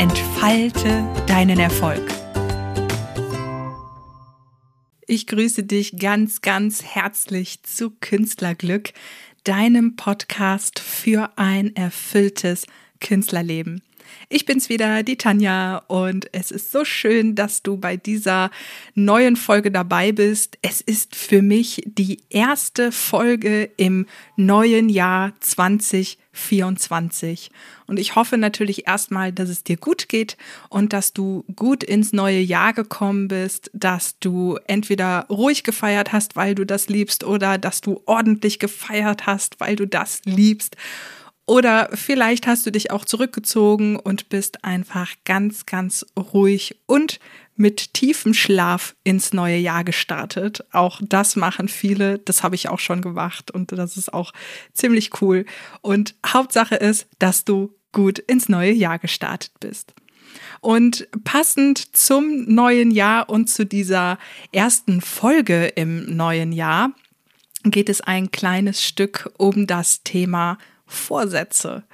entfalte deinen Erfolg. Ich grüße dich ganz, ganz herzlich zu Künstlerglück, deinem Podcast für ein erfülltes Künstlerleben. Ich bin's wieder, die Tanja, und es ist so schön, dass du bei dieser neuen Folge dabei bist. Es ist für mich die erste Folge im neuen Jahr 2024. Und ich hoffe natürlich erstmal, dass es dir gut geht und dass du gut ins neue Jahr gekommen bist, dass du entweder ruhig gefeiert hast, weil du das liebst, oder dass du ordentlich gefeiert hast, weil du das liebst. Oder vielleicht hast du dich auch zurückgezogen und bist einfach ganz, ganz ruhig und mit tiefem Schlaf ins neue Jahr gestartet. Auch das machen viele. Das habe ich auch schon gemacht und das ist auch ziemlich cool. Und Hauptsache ist, dass du gut ins neue Jahr gestartet bist. Und passend zum neuen Jahr und zu dieser ersten Folge im neuen Jahr geht es ein kleines Stück um das Thema Vorsätze.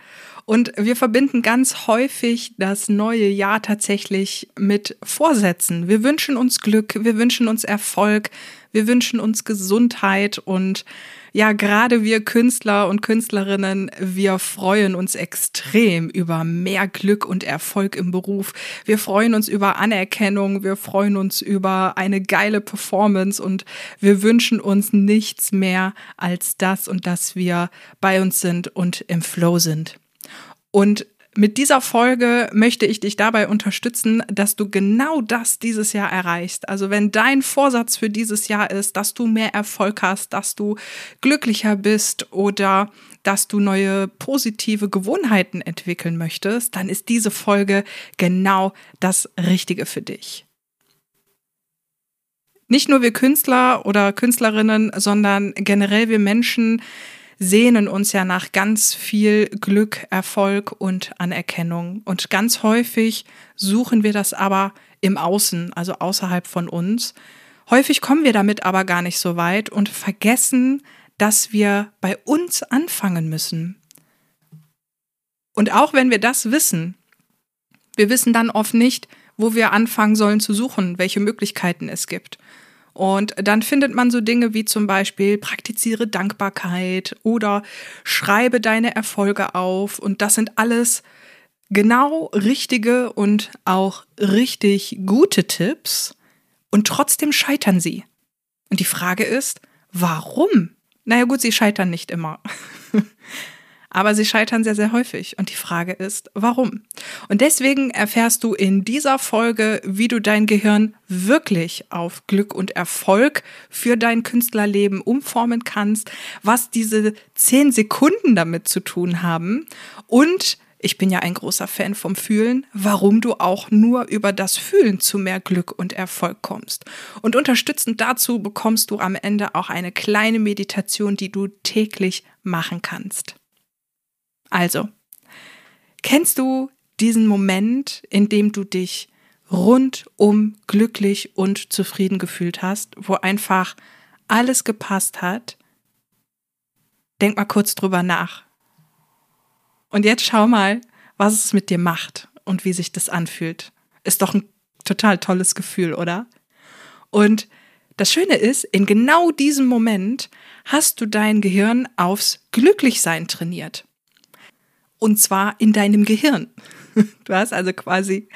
Und wir verbinden ganz häufig das neue Jahr tatsächlich mit Vorsätzen. Wir wünschen uns Glück, wir wünschen uns Erfolg, wir wünschen uns Gesundheit und ja, gerade wir Künstler und Künstlerinnen, wir freuen uns extrem über mehr Glück und Erfolg im Beruf. Wir freuen uns über Anerkennung, wir freuen uns über eine geile Performance und wir wünschen uns nichts mehr als das und dass wir bei uns sind und im Flow sind. Und mit dieser Folge möchte ich dich dabei unterstützen, dass du genau das dieses Jahr erreichst. Also wenn dein Vorsatz für dieses Jahr ist, dass du mehr Erfolg hast, dass du glücklicher bist oder dass du neue positive Gewohnheiten entwickeln möchtest, dann ist diese Folge genau das Richtige für dich. Nicht nur wir Künstler oder Künstlerinnen, sondern generell wir Menschen sehnen uns ja nach ganz viel Glück, Erfolg und Anerkennung. Und ganz häufig suchen wir das aber im Außen, also außerhalb von uns. Häufig kommen wir damit aber gar nicht so weit und vergessen, dass wir bei uns anfangen müssen. Und auch wenn wir das wissen, wir wissen dann oft nicht, wo wir anfangen sollen zu suchen, welche Möglichkeiten es gibt. Und dann findet man so Dinge wie zum Beispiel praktiziere Dankbarkeit oder schreibe deine Erfolge auf. Und das sind alles genau richtige und auch richtig gute Tipps. Und trotzdem scheitern sie. Und die Frage ist, warum? Naja gut, sie scheitern nicht immer. Aber sie scheitern sehr, sehr häufig. Und die Frage ist, warum? Und deswegen erfährst du in dieser Folge, wie du dein Gehirn wirklich auf Glück und Erfolg für dein Künstlerleben umformen kannst, was diese zehn Sekunden damit zu tun haben und ich bin ja ein großer Fan vom Fühlen, warum du auch nur über das Fühlen zu mehr Glück und Erfolg kommst. Und unterstützend dazu bekommst du am Ende auch eine kleine Meditation, die du täglich machen kannst. Also, kennst du diesen Moment, in dem du dich rundum glücklich und zufrieden gefühlt hast, wo einfach alles gepasst hat? Denk mal kurz drüber nach. Und jetzt schau mal, was es mit dir macht und wie sich das anfühlt. Ist doch ein total tolles Gefühl, oder? Und das Schöne ist, in genau diesem Moment hast du dein Gehirn aufs Glücklichsein trainiert. Und zwar in deinem Gehirn. Du hast also quasi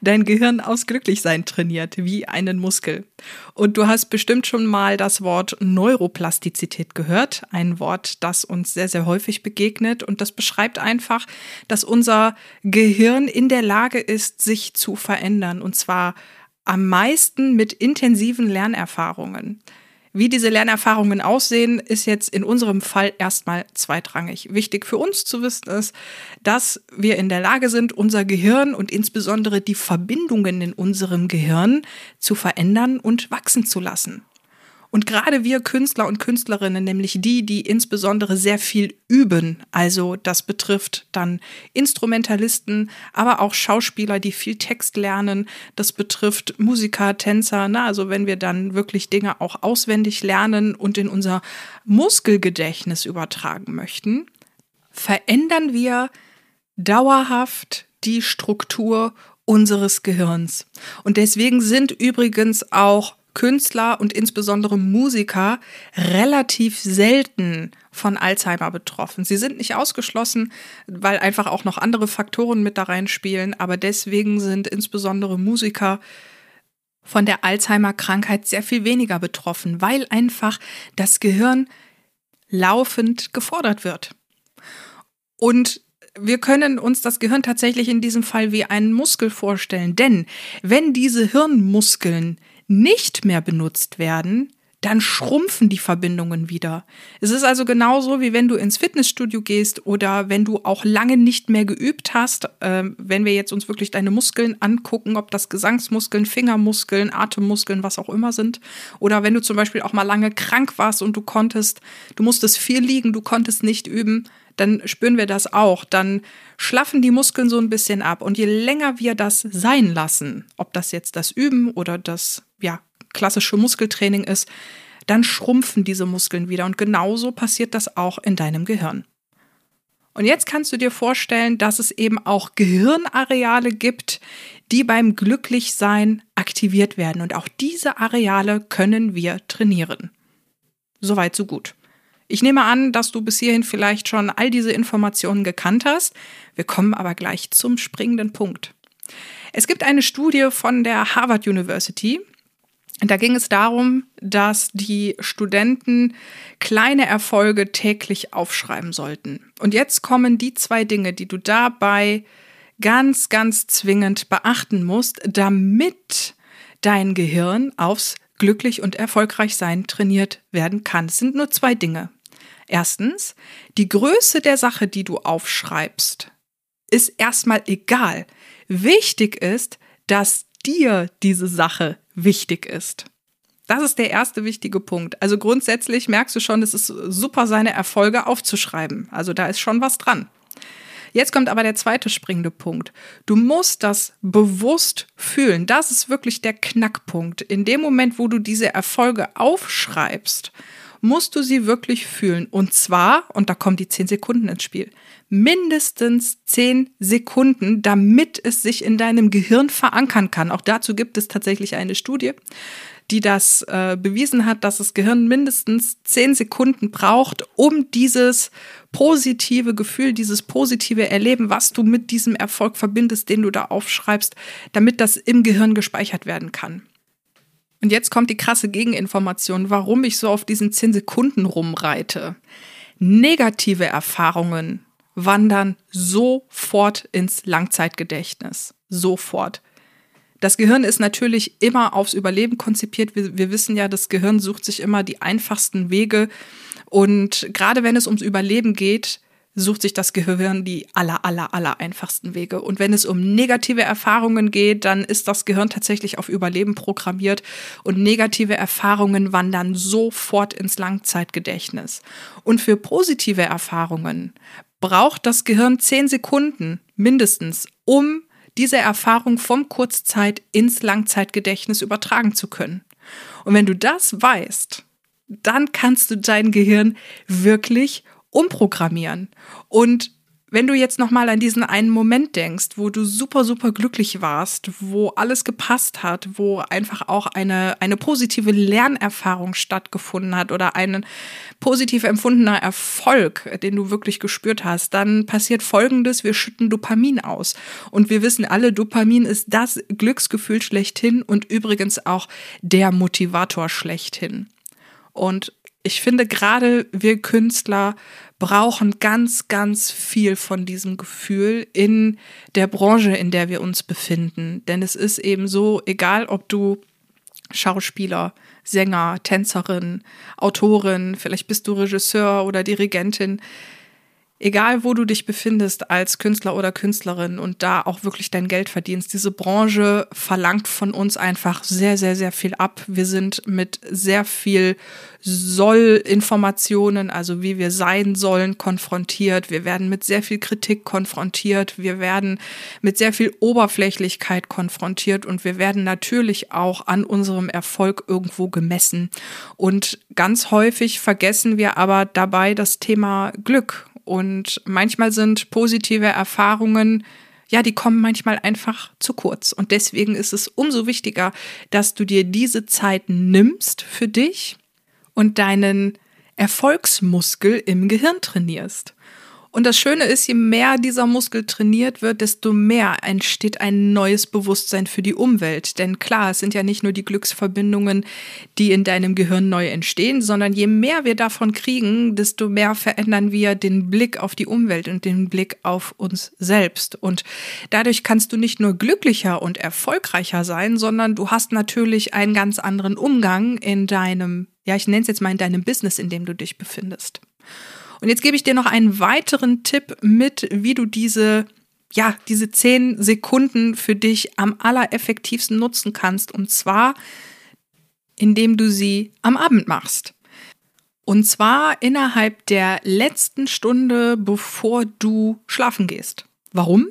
dein Gehirn aus Glücklichsein trainiert, wie einen Muskel. Und du hast bestimmt schon mal das Wort Neuroplastizität gehört, ein Wort, das uns sehr, sehr häufig begegnet. Und das beschreibt einfach, dass unser Gehirn in der Lage ist, sich zu verändern. Und zwar am meisten mit intensiven Lernerfahrungen. Wie diese Lernerfahrungen aussehen, ist jetzt in unserem Fall erstmal zweitrangig. Wichtig für uns zu wissen ist, dass wir in der Lage sind, unser Gehirn und insbesondere die Verbindungen in unserem Gehirn zu verändern und wachsen zu lassen. Und gerade wir Künstler und Künstlerinnen, nämlich die, die insbesondere sehr viel üben, also das betrifft dann Instrumentalisten, aber auch Schauspieler, die viel Text lernen, das betrifft Musiker, Tänzer, na, also wenn wir dann wirklich Dinge auch auswendig lernen und in unser Muskelgedächtnis übertragen möchten, verändern wir dauerhaft die Struktur unseres Gehirns. Und deswegen sind übrigens auch Künstler und insbesondere Musiker relativ selten von Alzheimer betroffen. Sie sind nicht ausgeschlossen, weil einfach auch noch andere Faktoren mit da reinspielen, aber deswegen sind insbesondere Musiker von der Alzheimer-Krankheit sehr viel weniger betroffen, weil einfach das Gehirn laufend gefordert wird. Und wir können uns das Gehirn tatsächlich in diesem Fall wie einen Muskel vorstellen, denn wenn diese Hirnmuskeln nicht mehr benutzt werden, dann schrumpfen die Verbindungen wieder. Es ist also genauso, wie wenn du ins Fitnessstudio gehst oder wenn du auch lange nicht mehr geübt hast. Äh, wenn wir jetzt uns wirklich deine Muskeln angucken, ob das Gesangsmuskeln, Fingermuskeln, Atemmuskeln, was auch immer sind. Oder wenn du zum Beispiel auch mal lange krank warst und du konntest, du musstest viel liegen, du konntest nicht üben, dann spüren wir das auch. Dann schlaffen die Muskeln so ein bisschen ab. Und je länger wir das sein lassen, ob das jetzt das Üben oder das ja, klassische Muskeltraining ist, dann schrumpfen diese Muskeln wieder. Und genauso passiert das auch in deinem Gehirn. Und jetzt kannst du dir vorstellen, dass es eben auch Gehirnareale gibt, die beim Glücklichsein aktiviert werden. Und auch diese Areale können wir trainieren. Soweit, so gut. Ich nehme an, dass du bis hierhin vielleicht schon all diese Informationen gekannt hast. Wir kommen aber gleich zum springenden Punkt. Es gibt eine Studie von der Harvard University, da ging es darum, dass die Studenten kleine Erfolge täglich aufschreiben sollten. Und jetzt kommen die zwei Dinge, die du dabei ganz, ganz zwingend beachten musst, damit dein Gehirn aufs glücklich und erfolgreich sein trainiert werden kann. Es sind nur zwei Dinge. Erstens, die Größe der Sache, die du aufschreibst, ist erstmal egal. Wichtig ist, dass dir diese Sache wichtig ist. Das ist der erste wichtige Punkt. Also grundsätzlich merkst du schon, es ist super, seine Erfolge aufzuschreiben. Also da ist schon was dran. Jetzt kommt aber der zweite springende Punkt. Du musst das bewusst fühlen. Das ist wirklich der Knackpunkt. In dem Moment, wo du diese Erfolge aufschreibst, musst du sie wirklich fühlen. Und zwar, und da kommen die zehn Sekunden ins Spiel, mindestens zehn Sekunden, damit es sich in deinem Gehirn verankern kann. Auch dazu gibt es tatsächlich eine Studie, die das äh, bewiesen hat, dass das Gehirn mindestens zehn Sekunden braucht, um dieses positive Gefühl, dieses positive Erleben, was du mit diesem Erfolg verbindest, den du da aufschreibst, damit das im Gehirn gespeichert werden kann. Und jetzt kommt die krasse Gegeninformation, warum ich so auf diesen 10 Sekunden rumreite. Negative Erfahrungen wandern sofort ins Langzeitgedächtnis. Sofort. Das Gehirn ist natürlich immer aufs Überleben konzipiert. Wir, wir, wissen ja, das Gehirn sucht sich immer die einfachsten Wege. Und gerade wenn es ums Überleben geht, sucht sich das Gehirn die aller, aller, aller einfachsten Wege. Und wenn es um negative Erfahrungen geht, dann ist das Gehirn tatsächlich auf Überleben programmiert und negative Erfahrungen wandern sofort ins Langzeitgedächtnis. Und für positive Erfahrungen braucht das Gehirn zehn Sekunden mindestens, um diese Erfahrung vom Kurzzeit ins Langzeitgedächtnis übertragen zu können. Und wenn du das weißt, dann kannst du dein Gehirn wirklich umprogrammieren. Und wenn du jetzt noch mal an diesen einen Moment denkst, wo du super super glücklich warst, wo alles gepasst hat, wo einfach auch eine eine positive Lernerfahrung stattgefunden hat oder ein positiv empfundener Erfolg, den du wirklich gespürt hast, dann passiert folgendes, wir schütten Dopamin aus und wir wissen alle, Dopamin ist das Glücksgefühl schlechthin und übrigens auch der Motivator schlechthin. Und ich finde gerade wir Künstler brauchen ganz, ganz viel von diesem Gefühl in der Branche, in der wir uns befinden. Denn es ist eben so, egal ob du Schauspieler, Sänger, Tänzerin, Autorin, vielleicht bist du Regisseur oder Dirigentin. Egal, wo du dich befindest als Künstler oder Künstlerin und da auch wirklich dein Geld verdienst, diese Branche verlangt von uns einfach sehr, sehr, sehr viel ab. Wir sind mit sehr viel Soll-Informationen, also wie wir sein sollen, konfrontiert. Wir werden mit sehr viel Kritik konfrontiert. Wir werden mit sehr viel Oberflächlichkeit konfrontiert und wir werden natürlich auch an unserem Erfolg irgendwo gemessen. Und ganz häufig vergessen wir aber dabei das Thema Glück und manchmal sind positive Erfahrungen, ja, die kommen manchmal einfach zu kurz. Und deswegen ist es umso wichtiger, dass du dir diese Zeit nimmst für dich und deinen Erfolgsmuskel im Gehirn trainierst. Und das Schöne ist, je mehr dieser Muskel trainiert wird, desto mehr entsteht ein neues Bewusstsein für die Umwelt. Denn klar, es sind ja nicht nur die Glücksverbindungen, die in deinem Gehirn neu entstehen, sondern je mehr wir davon kriegen, desto mehr verändern wir den Blick auf die Umwelt und den Blick auf uns selbst. Und dadurch kannst du nicht nur glücklicher und erfolgreicher sein, sondern du hast natürlich einen ganz anderen Umgang in deinem, ja, ich nenne es jetzt mal in deinem Business, in dem du dich befindest. Und jetzt gebe ich dir noch einen weiteren Tipp mit, wie du diese ja, diese zehn Sekunden für dich am allereffektivsten nutzen kannst. Und zwar, indem du sie am Abend machst. Und zwar innerhalb der letzten Stunde, bevor du schlafen gehst. Warum?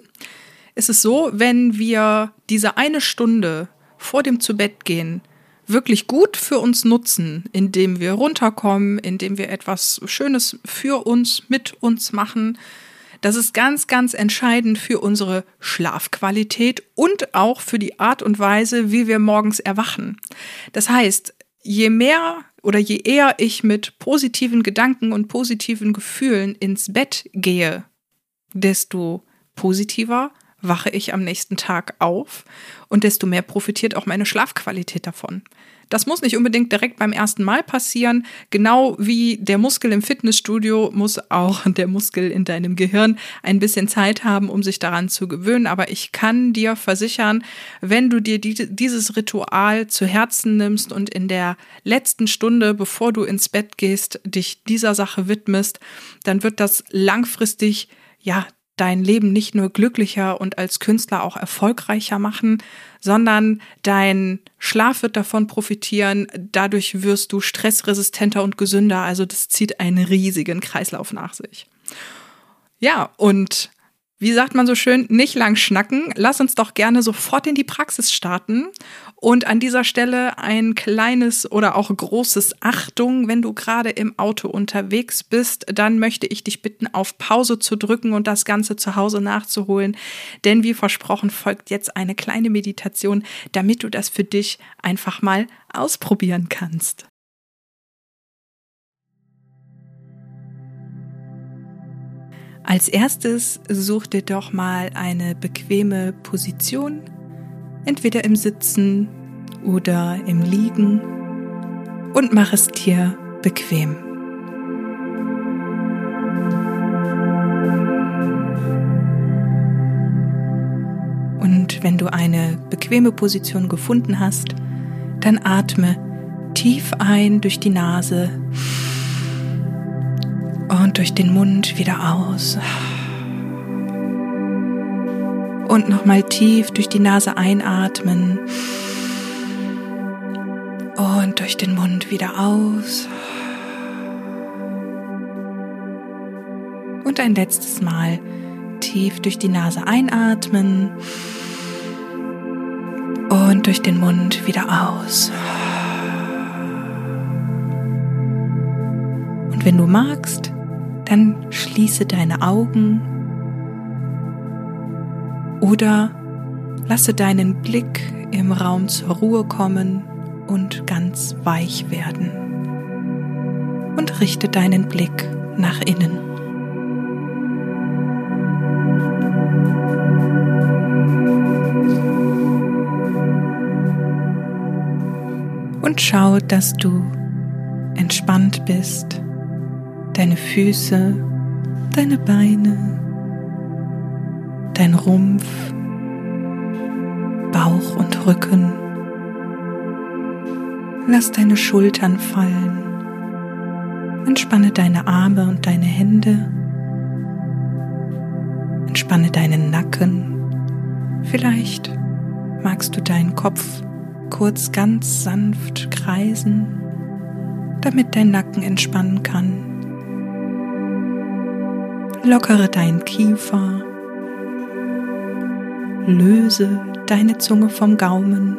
Es ist so, wenn wir diese eine Stunde vor dem Zubettgehen wirklich gut für uns nutzen, indem wir runterkommen, indem wir etwas Schönes für uns, mit uns machen. Das ist ganz, ganz entscheidend für unsere Schlafqualität und auch für die Art und Weise, wie wir morgens erwachen. Das heißt, je mehr oder je eher ich mit positiven Gedanken und positiven Gefühlen ins Bett gehe, desto positiver wache ich am nächsten Tag auf und desto mehr profitiert auch meine Schlafqualität davon. Das muss nicht unbedingt direkt beim ersten Mal passieren. Genau wie der Muskel im Fitnessstudio muss auch der Muskel in deinem Gehirn ein bisschen Zeit haben, um sich daran zu gewöhnen. Aber ich kann dir versichern, wenn du dir dieses Ritual zu Herzen nimmst und in der letzten Stunde, bevor du ins Bett gehst, dich dieser Sache widmest, dann wird das langfristig ja dein Leben nicht nur glücklicher und als Künstler auch erfolgreicher machen, sondern dein Schlaf wird davon profitieren. Dadurch wirst du stressresistenter und gesünder. Also das zieht einen riesigen Kreislauf nach sich. Ja, und wie sagt man so schön, nicht lang schnacken. Lass uns doch gerne sofort in die Praxis starten. Und an dieser Stelle ein kleines oder auch großes Achtung, wenn du gerade im Auto unterwegs bist, dann möchte ich dich bitten, auf Pause zu drücken und das Ganze zu Hause nachzuholen. Denn wie versprochen folgt jetzt eine kleine Meditation, damit du das für dich einfach mal ausprobieren kannst. Als erstes such dir doch mal eine bequeme Position, entweder im Sitzen oder im Liegen und mach es dir bequem. Und wenn du eine bequeme Position gefunden hast, dann atme tief ein durch die Nase durch den Mund wieder aus. Und nochmal tief durch die Nase einatmen. Und durch den Mund wieder aus. Und ein letztes Mal tief durch die Nase einatmen. Und durch den Mund wieder aus. Und wenn du magst, dann schließe deine Augen oder lasse deinen Blick im Raum zur Ruhe kommen und ganz weich werden. Und richte deinen Blick nach innen. Und schau, dass du entspannt bist deine Füße, deine Beine, dein Rumpf, Bauch und Rücken. Lass deine Schultern fallen. Entspanne deine Arme und deine Hände. Entspanne deinen Nacken. Vielleicht magst du deinen Kopf kurz ganz sanft kreisen, damit dein Nacken entspannen kann. Lockere deinen Kiefer. Löse deine Zunge vom Gaumen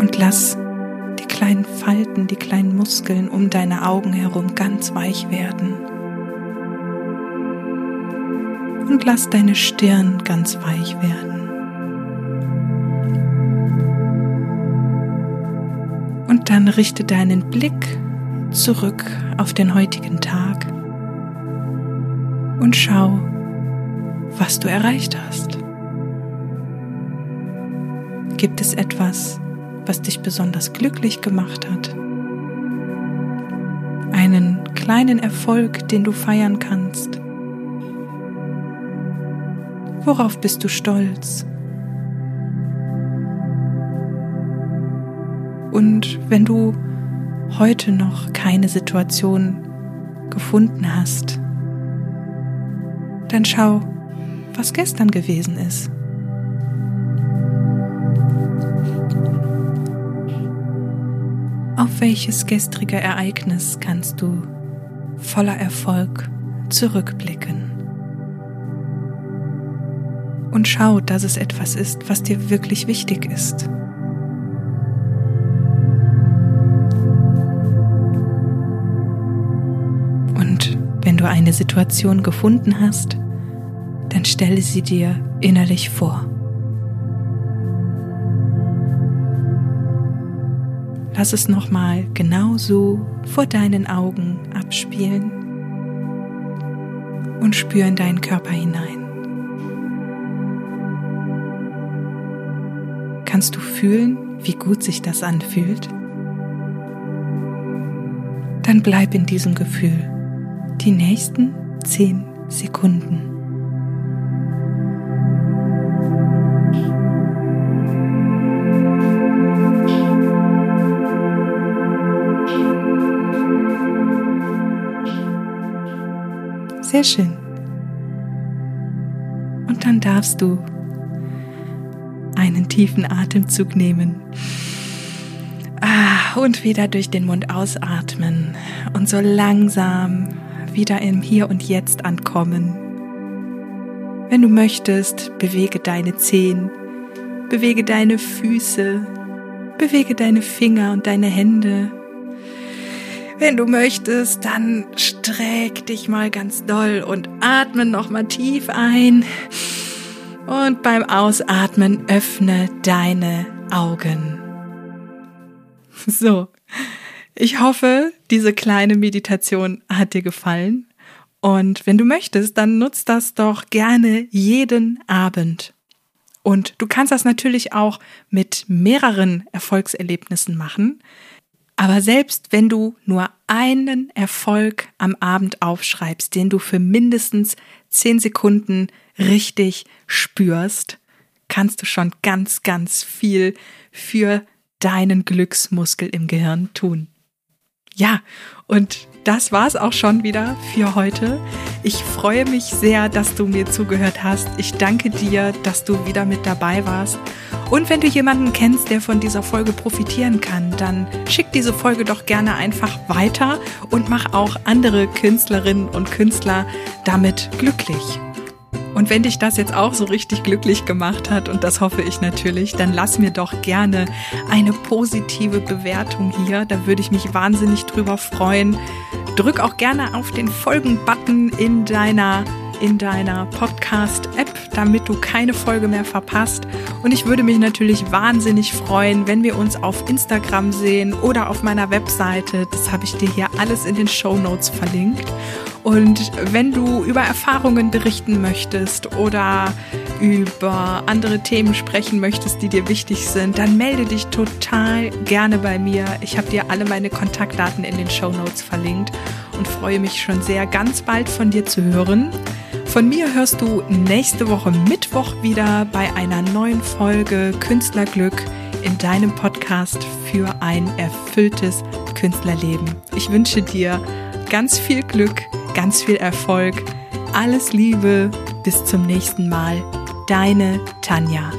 und lass die kleinen Falten, die kleinen Muskeln um deine Augen herum ganz weich werden. Und lass deine Stirn ganz weich werden. Und dann richte deinen Blick zurück auf den heutigen Tag und schau, was du erreicht hast. Gibt es etwas, was dich besonders glücklich gemacht hat. Einen kleinen Erfolg, den du feiern kannst. Worauf bist du stolz? Und wenn du heute noch keine Situation gefunden hast, dann schau, was gestern gewesen ist. Auf welches gestrige Ereignis kannst du voller Erfolg zurückblicken? Und schau, dass es etwas ist, was dir wirklich wichtig ist. Eine Situation gefunden hast, dann stelle sie dir innerlich vor. Lass es nochmal genau so vor deinen Augen abspielen und spür in deinen Körper hinein. Kannst du fühlen, wie gut sich das anfühlt? Dann bleib in diesem Gefühl die nächsten zehn Sekunden. Sehr schön. Und dann darfst du einen tiefen Atemzug nehmen. Ah, und wieder durch den Mund ausatmen und so langsam wieder im Hier und Jetzt ankommen. Wenn du möchtest, bewege deine Zehen, bewege deine Füße, bewege deine Finger und deine Hände wenn du möchtest, dann streck dich mal ganz doll und atme noch mal tief ein. Und beim Ausatmen öffne deine Augen. So. Ich hoffe, diese kleine Meditation hat dir gefallen. Und wenn du möchtest, dann nutzt das doch gerne jeden Abend. Und du kannst das natürlich auch mit mehreren Erfolgserlebnissen machen. Aber selbst wenn du nur einen Erfolg am Abend aufschreibst, den du für mindestens zehn Sekunden richtig spürst, kannst du schon ganz, ganz viel für deinen Glücksmuskel im Gehirn tun. Ja, und das war's auch schon wieder für heute. Ich freue mich sehr, dass du mir zugehört hast. Ich danke dir, dass du wieder mit dabei warst. Und wenn du jemanden kennst, der von dieser Folge profitieren kann, dann schick diese Folge doch gerne einfach weiter und mach auch andere Künstlerinnen und Künstler damit glücklich. Und wenn dich das jetzt auch so richtig glücklich gemacht hat, und das hoffe ich natürlich, dann lass mir doch gerne eine positive Bewertung hier. Da würde ich mich wahnsinnig drüber freuen. Drück auch gerne auf den Folgen-Button in deiner in deiner Podcast-App, damit du keine Folge mehr verpasst. Und ich würde mich natürlich wahnsinnig freuen, wenn wir uns auf Instagram sehen oder auf meiner Webseite. Das habe ich dir hier alles in den Show Notes verlinkt. Und wenn du über Erfahrungen berichten möchtest oder über andere Themen sprechen möchtest, die dir wichtig sind, dann melde dich total gerne bei mir. Ich habe dir alle meine Kontaktdaten in den Show Notes verlinkt und freue mich schon sehr, ganz bald von dir zu hören. Von mir hörst du nächste Woche Mittwoch wieder bei einer neuen Folge Künstlerglück in deinem Podcast für ein erfülltes Künstlerleben. Ich wünsche dir ganz viel Glück, ganz viel Erfolg, alles Liebe, bis zum nächsten Mal. Deine Tanja.